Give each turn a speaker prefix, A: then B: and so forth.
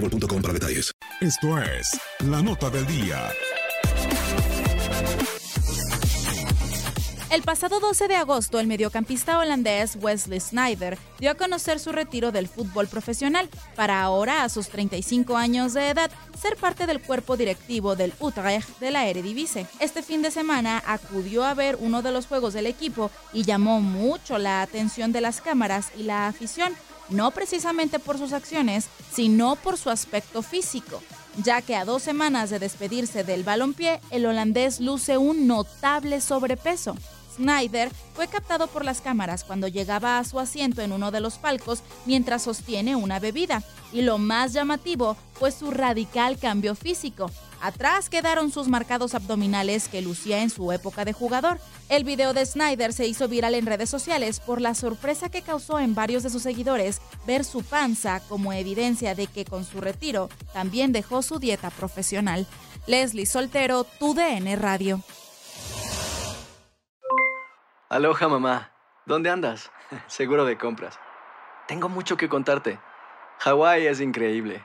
A: boostmobile.com para detalles.
B: Esto es la nota del día.
C: El pasado 12 de agosto, el mediocampista holandés Wesley Sneijder dio a conocer su retiro del fútbol profesional para ahora, a sus 35 años de edad, ser parte del cuerpo directivo del Utrecht de la Eredivisie. Este fin de semana acudió a ver uno de los juegos del equipo y llamó mucho la atención de las cámaras y la afición, no precisamente por sus acciones, sino por su aspecto físico ya que a dos semanas de despedirse del balompié, el holandés luce un notable sobrepeso. Snyder fue captado por las cámaras cuando llegaba a su asiento en uno de los palcos mientras sostiene una bebida. Y lo más llamativo fue su radical cambio físico. Atrás quedaron sus marcados abdominales que lucía en su época de jugador. El video de Snyder se hizo viral en redes sociales por la sorpresa que causó en varios de sus seguidores ver su panza como evidencia de que con su retiro también dejó su dieta profesional. Leslie Soltero, tu DN Radio.
D: Aloha mamá. ¿Dónde andas? Seguro de compras. Tengo mucho que contarte. Hawái es increíble.